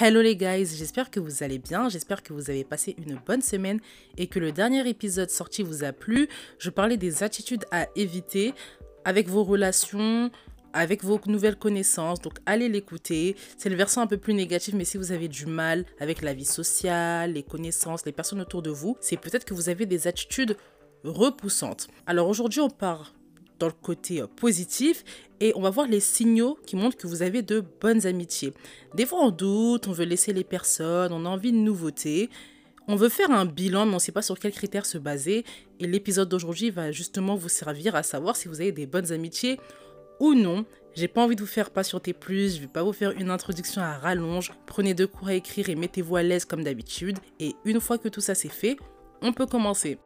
Hello les guys, j'espère que vous allez bien, j'espère que vous avez passé une bonne semaine et que le dernier épisode sorti vous a plu. Je parlais des attitudes à éviter avec vos relations, avec vos nouvelles connaissances. Donc allez l'écouter. C'est le versant un peu plus négatif, mais si vous avez du mal avec la vie sociale, les connaissances, les personnes autour de vous, c'est peut-être que vous avez des attitudes repoussantes. Alors aujourd'hui, on part dans le côté euh, positif et on va voir les signaux qui montrent que vous avez de bonnes amitiés. Des fois on doute, on veut laisser les personnes, on a envie de nouveautés. On veut faire un bilan, mais on ne sait pas sur quels critères se baser. Et l'épisode d'aujourd'hui va justement vous servir à savoir si vous avez des bonnes amitiés ou non. J'ai pas envie de vous faire patienter plus, je vais pas vous faire une introduction à rallonge. Prenez deux cours à écrire et mettez-vous à l'aise comme d'habitude. Et une fois que tout ça c'est fait, on peut commencer.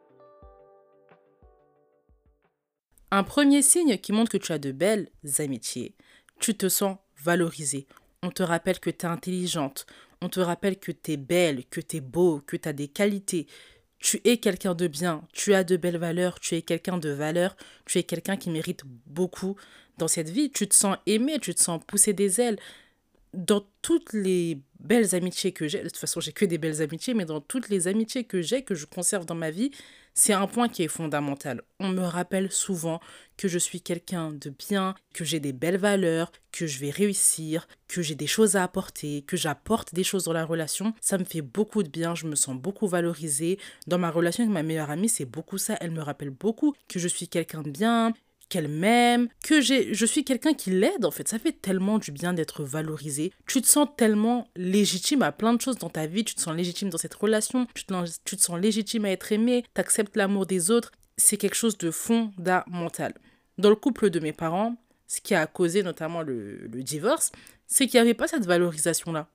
Un premier signe qui montre que tu as de belles amitiés. Tu te sens valorisé. On te rappelle que tu es intelligente. On te rappelle que tu es belle, que tu es beau, que tu as des qualités. Tu es quelqu'un de bien, tu as de belles valeurs, tu es quelqu'un de valeur, tu es quelqu'un qui mérite beaucoup dans cette vie. Tu te sens aimé, tu te sens pousser des ailes. Dans toutes les belles amitiés que j'ai, de toute façon j'ai que des belles amitiés, mais dans toutes les amitiés que j'ai, que je conserve dans ma vie, c'est un point qui est fondamental. On me rappelle souvent que je suis quelqu'un de bien, que j'ai des belles valeurs, que je vais réussir, que j'ai des choses à apporter, que j'apporte des choses dans la relation. Ça me fait beaucoup de bien, je me sens beaucoup valorisée. Dans ma relation avec ma meilleure amie, c'est beaucoup ça. Elle me rappelle beaucoup que je suis quelqu'un de bien, qu'elle m'aime, que je suis quelqu'un qui l'aide en fait. Ça fait tellement du bien d'être valorisé. Tu te sens tellement légitime à plein de choses dans ta vie. Tu te sens légitime dans cette relation. Tu te, tu te sens légitime à être aimé. Tu acceptes l'amour des autres. C'est quelque chose de fondamental. Dans le couple de mes parents, ce qui a causé notamment le, le divorce, c'est qu'il n'y avait pas cette valorisation-là.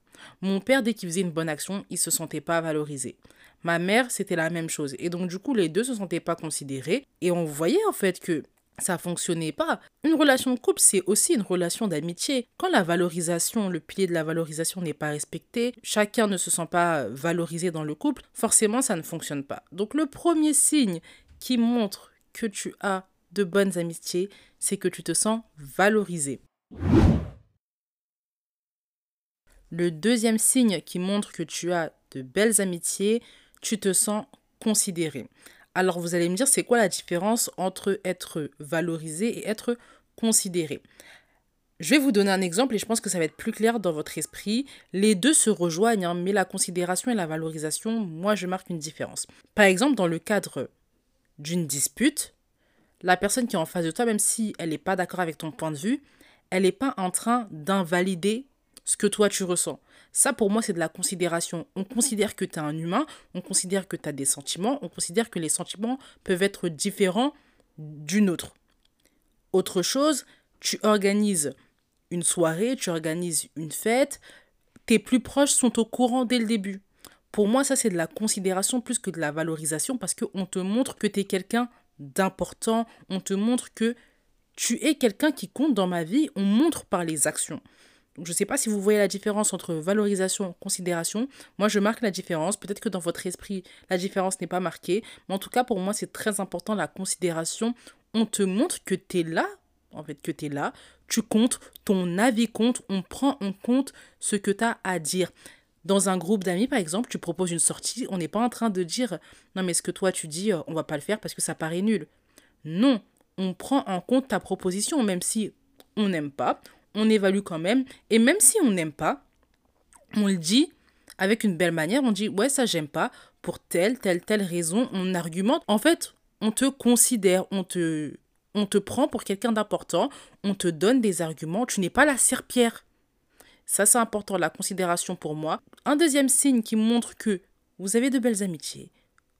Mon père, dès qu'il faisait une bonne action, il se sentait pas valorisé. Ma mère, c'était la même chose. Et donc, du coup, les deux se sentaient pas considérés. Et on voyait en fait que ça fonctionnait pas. Une relation de couple, c'est aussi une relation d'amitié. Quand la valorisation, le pilier de la valorisation n'est pas respecté, chacun ne se sent pas valorisé dans le couple, forcément ça ne fonctionne pas. Donc le premier signe qui montre que tu as de bonnes amitiés, c'est que tu te sens valorisé. Le deuxième signe qui montre que tu as de belles amitiés, tu te sens considéré. Alors vous allez me dire, c'est quoi la différence entre être valorisé et être considéré? Je vais vous donner un exemple et je pense que ça va être plus clair dans votre esprit. Les deux se rejoignent, hein, mais la considération et la valorisation, moi, je marque une différence. Par exemple, dans le cadre d'une dispute, la personne qui est en face de toi, même si elle n'est pas d'accord avec ton point de vue, elle n'est pas en train d'invalider ce que toi tu ressens. Ça, pour moi, c'est de la considération. On considère que tu es un humain, on considère que tu as des sentiments, on considère que les sentiments peuvent être différents d'une autre. Autre chose, tu organises une soirée, tu organises une fête, tes plus proches sont au courant dès le début. Pour moi, ça, c'est de la considération plus que de la valorisation parce qu'on te montre que tu es quelqu'un d'important, on te montre que tu es quelqu'un qui compte dans ma vie, on montre par les actions je ne sais pas si vous voyez la différence entre valorisation et considération. Moi, je marque la différence. Peut-être que dans votre esprit, la différence n'est pas marquée. Mais en tout cas, pour moi, c'est très important la considération. On te montre que tu es là, en fait, que tu es là. Tu comptes, ton avis compte. On prend en compte ce que tu as à dire. Dans un groupe d'amis, par exemple, tu proposes une sortie. On n'est pas en train de dire non, mais ce que toi tu dis, euh, on va pas le faire parce que ça paraît nul. Non, on prend en compte ta proposition, même si on n'aime pas on évalue quand même. Et même si on n'aime pas, on le dit avec une belle manière. On dit, ouais, ça, j'aime pas. Pour telle, telle, telle raison, on argumente. En fait, on te considère, on te, on te prend pour quelqu'un d'important, on te donne des arguments. Tu n'es pas la serpillère. Ça, c'est important, la considération pour moi. Un deuxième signe qui montre que vous avez de belles amitiés,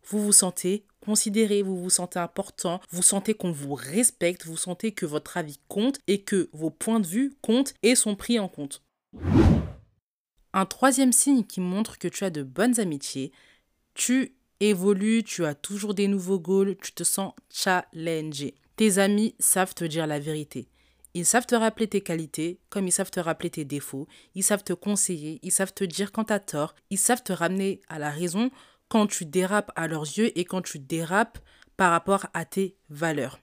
vous vous sentez considéré, vous vous sentez important, vous sentez qu'on vous respecte, vous sentez que votre avis compte et que vos points de vue comptent et sont pris en compte. Un troisième signe qui montre que tu as de bonnes amitiés, tu évolues, tu as toujours des nouveaux goals, tu te sens challengé. Tes amis savent te dire la vérité. Ils savent te rappeler tes qualités, comme ils savent te rappeler tes défauts. Ils savent te conseiller, ils savent te dire quand tu as tort, ils savent te ramener à la raison quand tu dérapes à leurs yeux et quand tu dérapes par rapport à tes valeurs.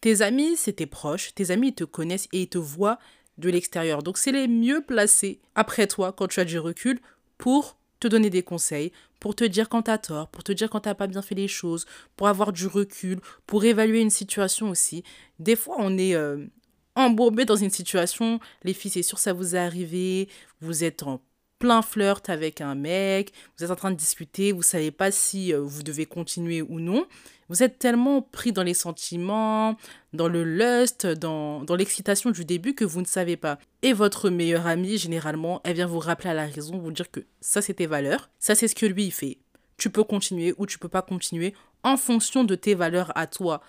Tes amis, c'est tes proches, tes amis, ils te connaissent et ils te voient de l'extérieur. Donc c'est les mieux placés après toi quand tu as du recul pour te donner des conseils, pour te dire quand t'as tort, pour te dire quand t'as pas bien fait les choses, pour avoir du recul, pour évaluer une situation aussi. Des fois, on est euh, embourbé dans une situation, les filles, c'est sûr, ça vous est arrivé, vous êtes en plein flirt avec un mec, vous êtes en train de discuter, vous savez pas si euh, vous devez continuer ou non. Vous êtes tellement pris dans les sentiments, dans le lust, dans, dans l'excitation du début que vous ne savez pas. Et votre meilleure amie, généralement, elle vient vous rappeler à la raison, vous dire que ça c'est tes valeurs, ça c'est ce que lui il fait. Tu peux continuer ou tu peux pas continuer en fonction de tes valeurs à toi.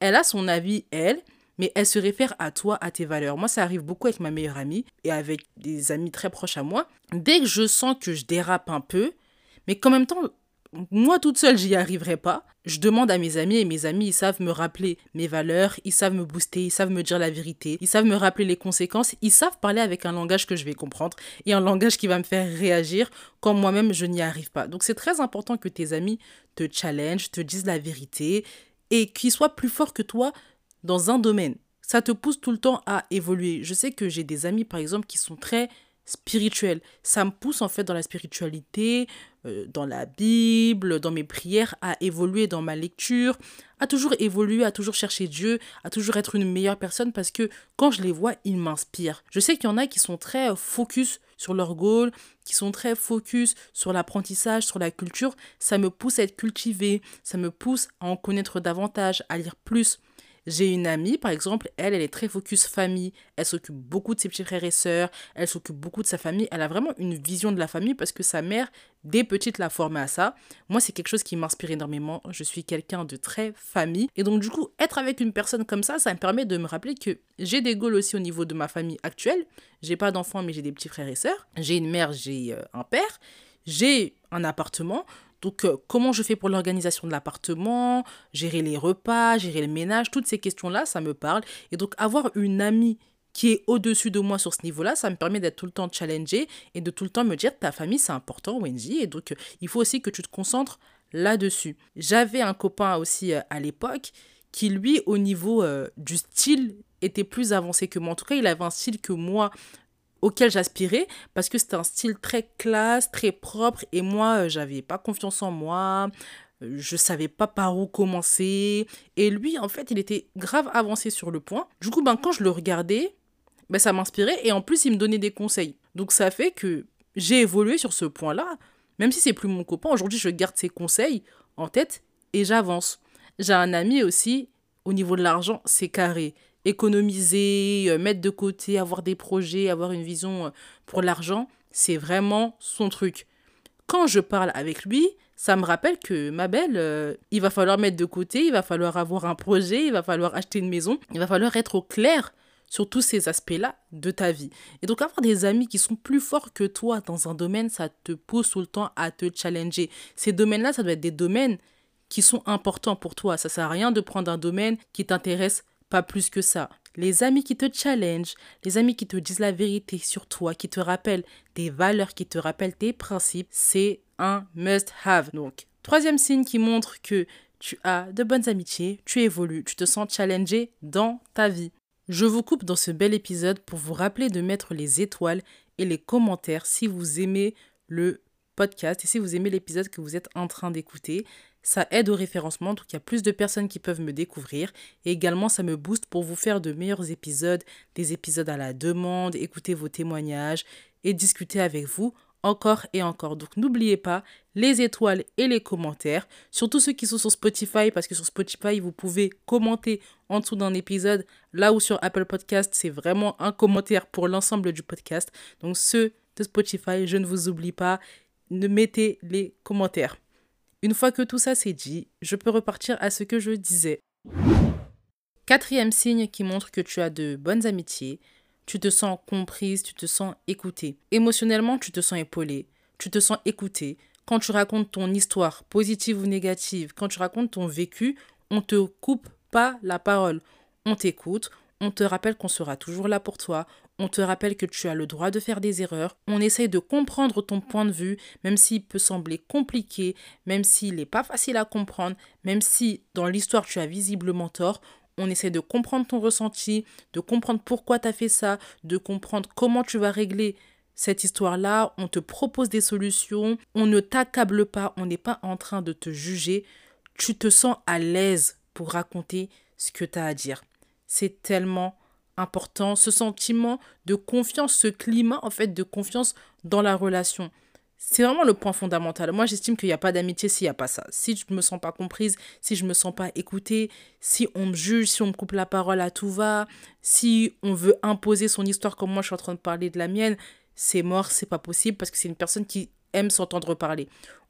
Elle a son avis, elle, mais elle se réfère à toi, à tes valeurs. Moi, ça arrive beaucoup avec ma meilleure amie et avec des amis très proches à moi. Dès que je sens que je dérape un peu, mais qu'en même temps, moi toute seule, j'y arriverai pas. Je demande à mes amis et mes amis, ils savent me rappeler mes valeurs, ils savent me booster, ils savent me dire la vérité, ils savent me rappeler les conséquences, ils savent parler avec un langage que je vais comprendre et un langage qui va me faire réagir quand moi-même je n'y arrive pas. Donc c'est très important que tes amis te challenge, te disent la vérité et qu'ils soient plus forts que toi dans un domaine. Ça te pousse tout le temps à évoluer. Je sais que j'ai des amis, par exemple, qui sont très spirituels. Ça me pousse, en fait, dans la spiritualité, euh, dans la Bible, dans mes prières, à évoluer dans ma lecture, à toujours évoluer, à toujours chercher Dieu, à toujours être une meilleure personne parce que quand je les vois, ils m'inspirent. Je sais qu'il y en a qui sont très focus sur leur goal, qui sont très focus sur l'apprentissage, sur la culture. Ça me pousse à être cultivé, ça me pousse à en connaître davantage, à lire plus. J'ai une amie, par exemple, elle, elle est très focus famille. Elle s'occupe beaucoup de ses petits frères et sœurs. Elle s'occupe beaucoup de sa famille. Elle a vraiment une vision de la famille parce que sa mère, dès petite, l'a formée à ça. Moi, c'est quelque chose qui m'inspire énormément. Je suis quelqu'un de très famille. Et donc, du coup, être avec une personne comme ça, ça me permet de me rappeler que j'ai des goals aussi au niveau de ma famille actuelle. J'ai pas d'enfants, mais j'ai des petits frères et sœurs. J'ai une mère, j'ai euh, un père. J'ai un appartement. Donc, euh, comment je fais pour l'organisation de l'appartement, gérer les repas, gérer le ménage, toutes ces questions-là, ça me parle. Et donc, avoir une amie qui est au-dessus de moi sur ce niveau-là, ça me permet d'être tout le temps challengée et de tout le temps me dire ta famille c'est important, Wendy, et donc euh, il faut aussi que tu te concentres là-dessus. J'avais un copain aussi euh, à l'époque qui lui au niveau du style était plus avancé que moi. En tout cas, il avait un style que moi auquel j'aspirais parce que c'était un style très classe, très propre et moi euh, j'avais pas confiance en moi, euh, je savais pas par où commencer et lui en fait il était grave avancé sur le point. Du coup ben quand je le regardais, ben ça m'inspirait et en plus il me donnait des conseils. Donc ça fait que j'ai évolué sur ce point-là, même si c'est plus mon copain, aujourd'hui je garde ses conseils en tête et j'avance. J'ai un ami aussi, au niveau de l'argent, c'est carré économiser, euh, mettre de côté, avoir des projets, avoir une vision euh, pour l'argent, c'est vraiment son truc. Quand je parle avec lui, ça me rappelle que ma belle, euh, il va falloir mettre de côté, il va falloir avoir un projet, il va falloir acheter une maison, il va falloir être au clair sur tous ces aspects-là de ta vie. Et donc avoir des amis qui sont plus forts que toi dans un domaine, ça te pousse tout le temps à te challenger. Ces domaines-là, ça doit être des domaines qui sont importants pour toi. Ça sert à rien de prendre un domaine qui t'intéresse pas plus que ça. Les amis qui te challenge, les amis qui te disent la vérité sur toi, qui te rappellent tes valeurs, qui te rappellent tes principes, c'est un must-have. Donc, troisième signe qui montre que tu as de bonnes amitiés, tu évolues, tu te sens challengé dans ta vie. Je vous coupe dans ce bel épisode pour vous rappeler de mettre les étoiles et les commentaires si vous aimez le podcast et si vous aimez l'épisode que vous êtes en train d'écouter. Ça aide au référencement, donc il y a plus de personnes qui peuvent me découvrir. Et également, ça me booste pour vous faire de meilleurs épisodes, des épisodes à la demande, écouter vos témoignages et discuter avec vous encore et encore. Donc n'oubliez pas les étoiles et les commentaires, surtout ceux qui sont sur Spotify, parce que sur Spotify, vous pouvez commenter en dessous d'un épisode, là où sur Apple Podcast, c'est vraiment un commentaire pour l'ensemble du podcast. Donc ceux de Spotify, je ne vous oublie pas, ne mettez les commentaires. Une fois que tout ça c'est dit, je peux repartir à ce que je disais. Quatrième signe qui montre que tu as de bonnes amitiés, tu te sens comprise, tu te sens écoutée. Émotionnellement, tu te sens épaulée, tu te sens écoutée. Quand tu racontes ton histoire, positive ou négative, quand tu racontes ton vécu, on te coupe pas la parole. On t'écoute, on te rappelle qu'on sera toujours là pour toi, on te rappelle que tu as le droit de faire des erreurs, on essaye de comprendre ton point de vue, même s'il peut sembler compliqué, même s'il n'est pas facile à comprendre, même si dans l'histoire tu as visiblement tort, on essaie de comprendre ton ressenti, de comprendre pourquoi tu as fait ça, de comprendre comment tu vas régler cette histoire-là, on te propose des solutions, on ne t'accable pas, on n'est pas en train de te juger, tu te sens à l'aise pour raconter ce que tu as à dire. C'est tellement important, ce sentiment de confiance, ce climat en fait de confiance dans la relation. C'est vraiment le point fondamental. Moi, j'estime qu'il n'y a pas d'amitié s'il n'y a pas ça. Si je ne me sens pas comprise, si je ne me sens pas écoutée, si on me juge, si on me coupe la parole à tout va, si on veut imposer son histoire comme moi je suis en train de parler de la mienne, c'est mort, c'est pas possible parce que c'est une personne qui aime s'entendre parler.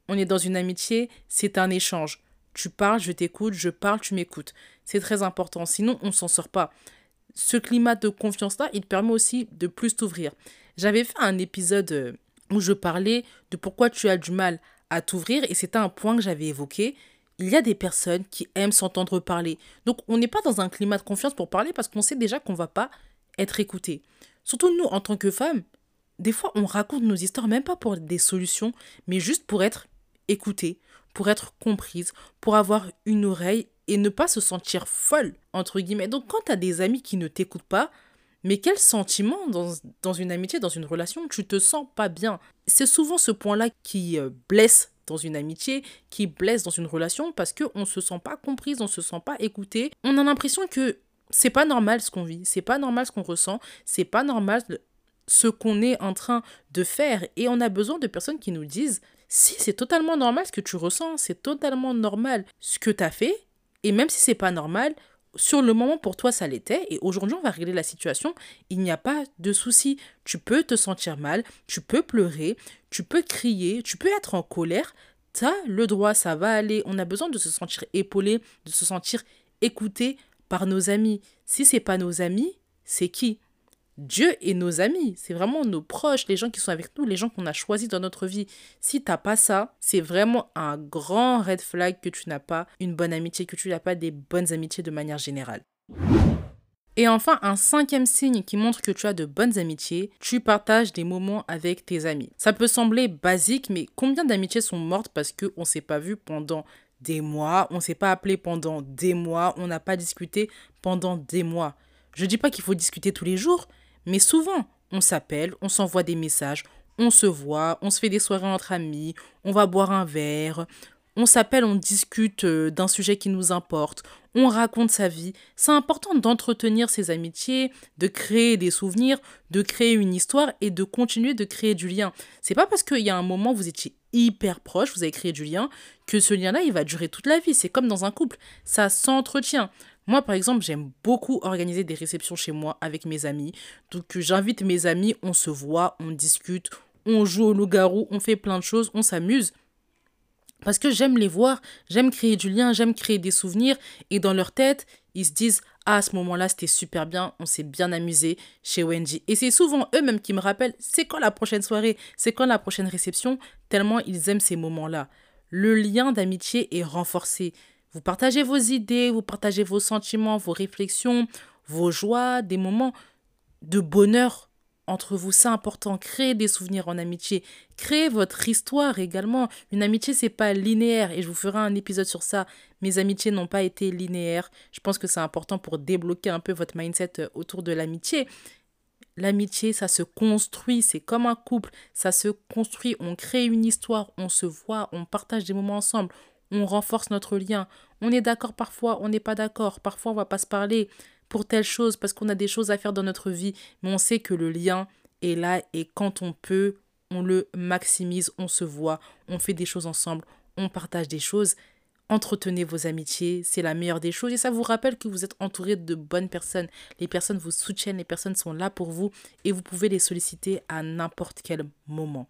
On est dans une amitié, c'est un échange. Tu parles, je t'écoute, je parle, tu m'écoutes. C'est très important. Sinon, on ne s'en sort pas. Ce climat de confiance-là, il permet aussi de plus t'ouvrir. J'avais fait un épisode euh, où je parlais de pourquoi tu as du mal à t'ouvrir et c'était un point que j'avais évoqué. Il y a des personnes qui aiment s'entendre parler. Donc on n'est pas dans un climat de confiance pour parler parce qu'on sait déjà qu'on va pas être écouté. Surtout nous en tant que femmes, des fois on raconte nos histoires même pas pour des solutions, mais juste pour être écoutée, pour être comprise, pour avoir une oreille et ne pas se sentir folle, entre guillemets. Donc quand tu as des amis qui ne t'écoutent pas, mais quel sentiment dans, dans, une amitié, dans une relation, tu te sens pas bien? C'est souvent ce point-là qui euh, blesse dans une amitié, qui blesse dans une relation parce qu'on ne se sent pas comprise, on se sent pas écouté. On a l'impression que c'est pas normal ce qu'on vit, c'est pas normal ce qu'on ressent, c'est pas normal ce qu'on est en train de faire et on a besoin de personnes qui nous disent si c'est totalement normal ce que tu ressens, c'est totalement normal ce que tu as fait et même si c'est pas normal, sur le moment pour toi ça l'était et aujourd'hui on va régler la situation, il n'y a pas de souci. Tu peux te sentir mal, tu peux pleurer, tu peux crier, tu peux être en colère, tu as le droit, ça va aller. On a besoin de se sentir épaulé, de se sentir écouté par nos amis. Si c'est pas nos amis, c'est qui? Dieu et nos amis, c'est vraiment nos proches, les gens qui sont avec nous, les gens qu'on a choisis dans notre vie. Si t'as pas ça, c'est vraiment un grand red flag que tu n'as pas une bonne amitié, que tu n'as pas des bonnes amitiés de manière générale. Et enfin, un cinquième signe qui montre que tu as de bonnes amitiés, tu partages des moments avec tes amis. Ça peut sembler basique, mais combien d'amitiés sont mortes parce qu'on ne s'est pas vu pendant des mois, on ne s'est pas appelé pendant des mois, on n'a pas discuté pendant des mois? Je dis pas qu'il faut discuter tous les jours, mais souvent, on s'appelle, on s'envoie des messages, on se voit, on se fait des soirées entre amis, on va boire un verre, on s'appelle, on discute euh, d'un sujet qui nous importe, on raconte sa vie. C'est important d'entretenir ses amitiés, de créer des souvenirs, de créer une histoire et de continuer de créer du lien. C'est pas parce qu'il y a un moment vous étiez hyper proche, vous avez créé du lien, que ce lien-là, il va durer toute la vie. C'est comme dans un couple, ça s'entretient. Moi, par exemple, j'aime beaucoup organiser des réceptions chez moi avec mes amis. Donc, j'invite mes amis, on se voit, on discute, on joue au loup-garou, on fait plein de choses, on s'amuse. Parce que j'aime les voir, j'aime créer du lien, j'aime créer des souvenirs. Et dans leur tête, ils se disent Ah, à ce moment-là, c'était super bien, on s'est bien amusé chez Wendy. Et c'est souvent eux-mêmes qui me rappellent C'est quand la prochaine soirée C'est quand la prochaine réception Tellement ils aiment ces moments-là. Le lien d'amitié est renforcé. Vous partagez vos idées, vous partagez vos sentiments, vos réflexions, vos joies, des moments de bonheur entre vous. C'est important. Créez des souvenirs en amitié. Créez votre histoire également. Une amitié, c'est pas linéaire. Et je vous ferai un épisode sur ça. Mes amitiés n'ont pas été linéaires. Je pense que c'est important pour débloquer un peu votre mindset euh, autour de l'amitié. L'amitié, ça se construit, c'est comme un couple, ça se construit, on crée une histoire, on se voit, on partage des moments ensemble, on renforce notre lien. On est d'accord parfois, on n'est pas d'accord. Parfois, on va pas se parler pour telle chose parce qu'on a des choses à faire dans notre vie, mais on sait que le lien est là et quand on peut, on le maximise, on se voit, on fait des choses ensemble, on partage des choses. Entretenez vos amitiés, c'est la meilleure des choses et ça vous rappelle que vous êtes entouré de bonnes personnes. Les personnes vous soutiennent, les personnes sont là pour vous et vous pouvez les solliciter à n'importe quel moment.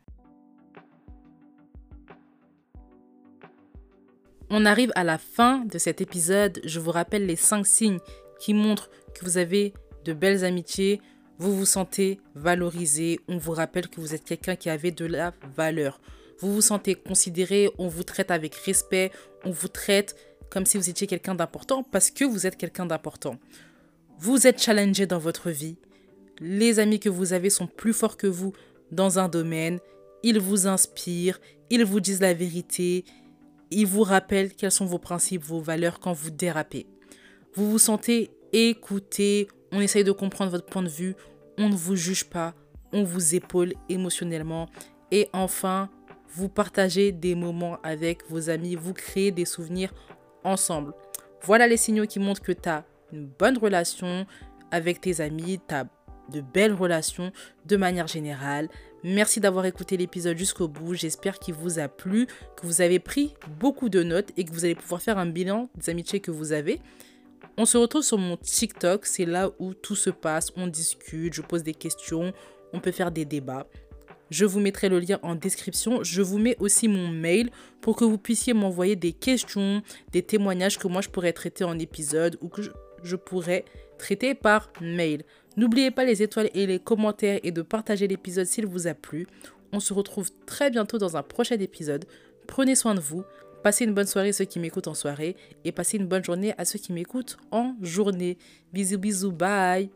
On arrive à la fin de cet épisode. Je vous rappelle les 5 signes qui montrent que vous avez de belles amitiés, vous vous sentez valorisé, on vous rappelle que vous êtes quelqu'un qui avait de la valeur. Vous vous sentez considéré, on vous traite avec respect, on vous traite comme si vous étiez quelqu'un d'important parce que vous êtes quelqu'un d'important. Vous êtes challengé dans votre vie. Les amis que vous avez sont plus forts que vous dans un domaine. Ils vous inspirent, ils vous disent la vérité, il vous rappelle quels sont vos principes, vos valeurs quand vous dérapez. vous vous sentez écouté, on essaye de comprendre votre point de vue, on ne vous juge pas, on vous épaule émotionnellement. Et enfin, vous partagez des moments avec vos amis, vous créez des souvenirs ensemble. Voilà les signaux qui montrent que tu as une bonne relation avec tes amis, tu as de belles relations de manière générale. Merci d'avoir écouté l'épisode jusqu'au bout. J'espère qu'il vous a plu, que vous avez pris beaucoup de notes et que vous allez pouvoir faire un bilan des amitiés que vous avez. On se retrouve sur mon TikTok, c'est là où tout se passe, on discute, je pose des questions, on peut faire des débats. Je vous mettrai le lien en description. Je vous mets aussi mon mail pour que vous puissiez m'envoyer des questions, des témoignages que moi je pourrais traiter en épisode ou que je, pourrais traiter par mail. N'oubliez pas les étoiles et les commentaires et de partager l'épisode s'il vous a plu. On se retrouve très bientôt dans un prochain épisode. Prenez soin de vous. Passez une bonne soirée à ceux qui m'écoutent en soirée et passez une bonne journée à ceux qui m'écoutent en journée. Bisous bisous, bye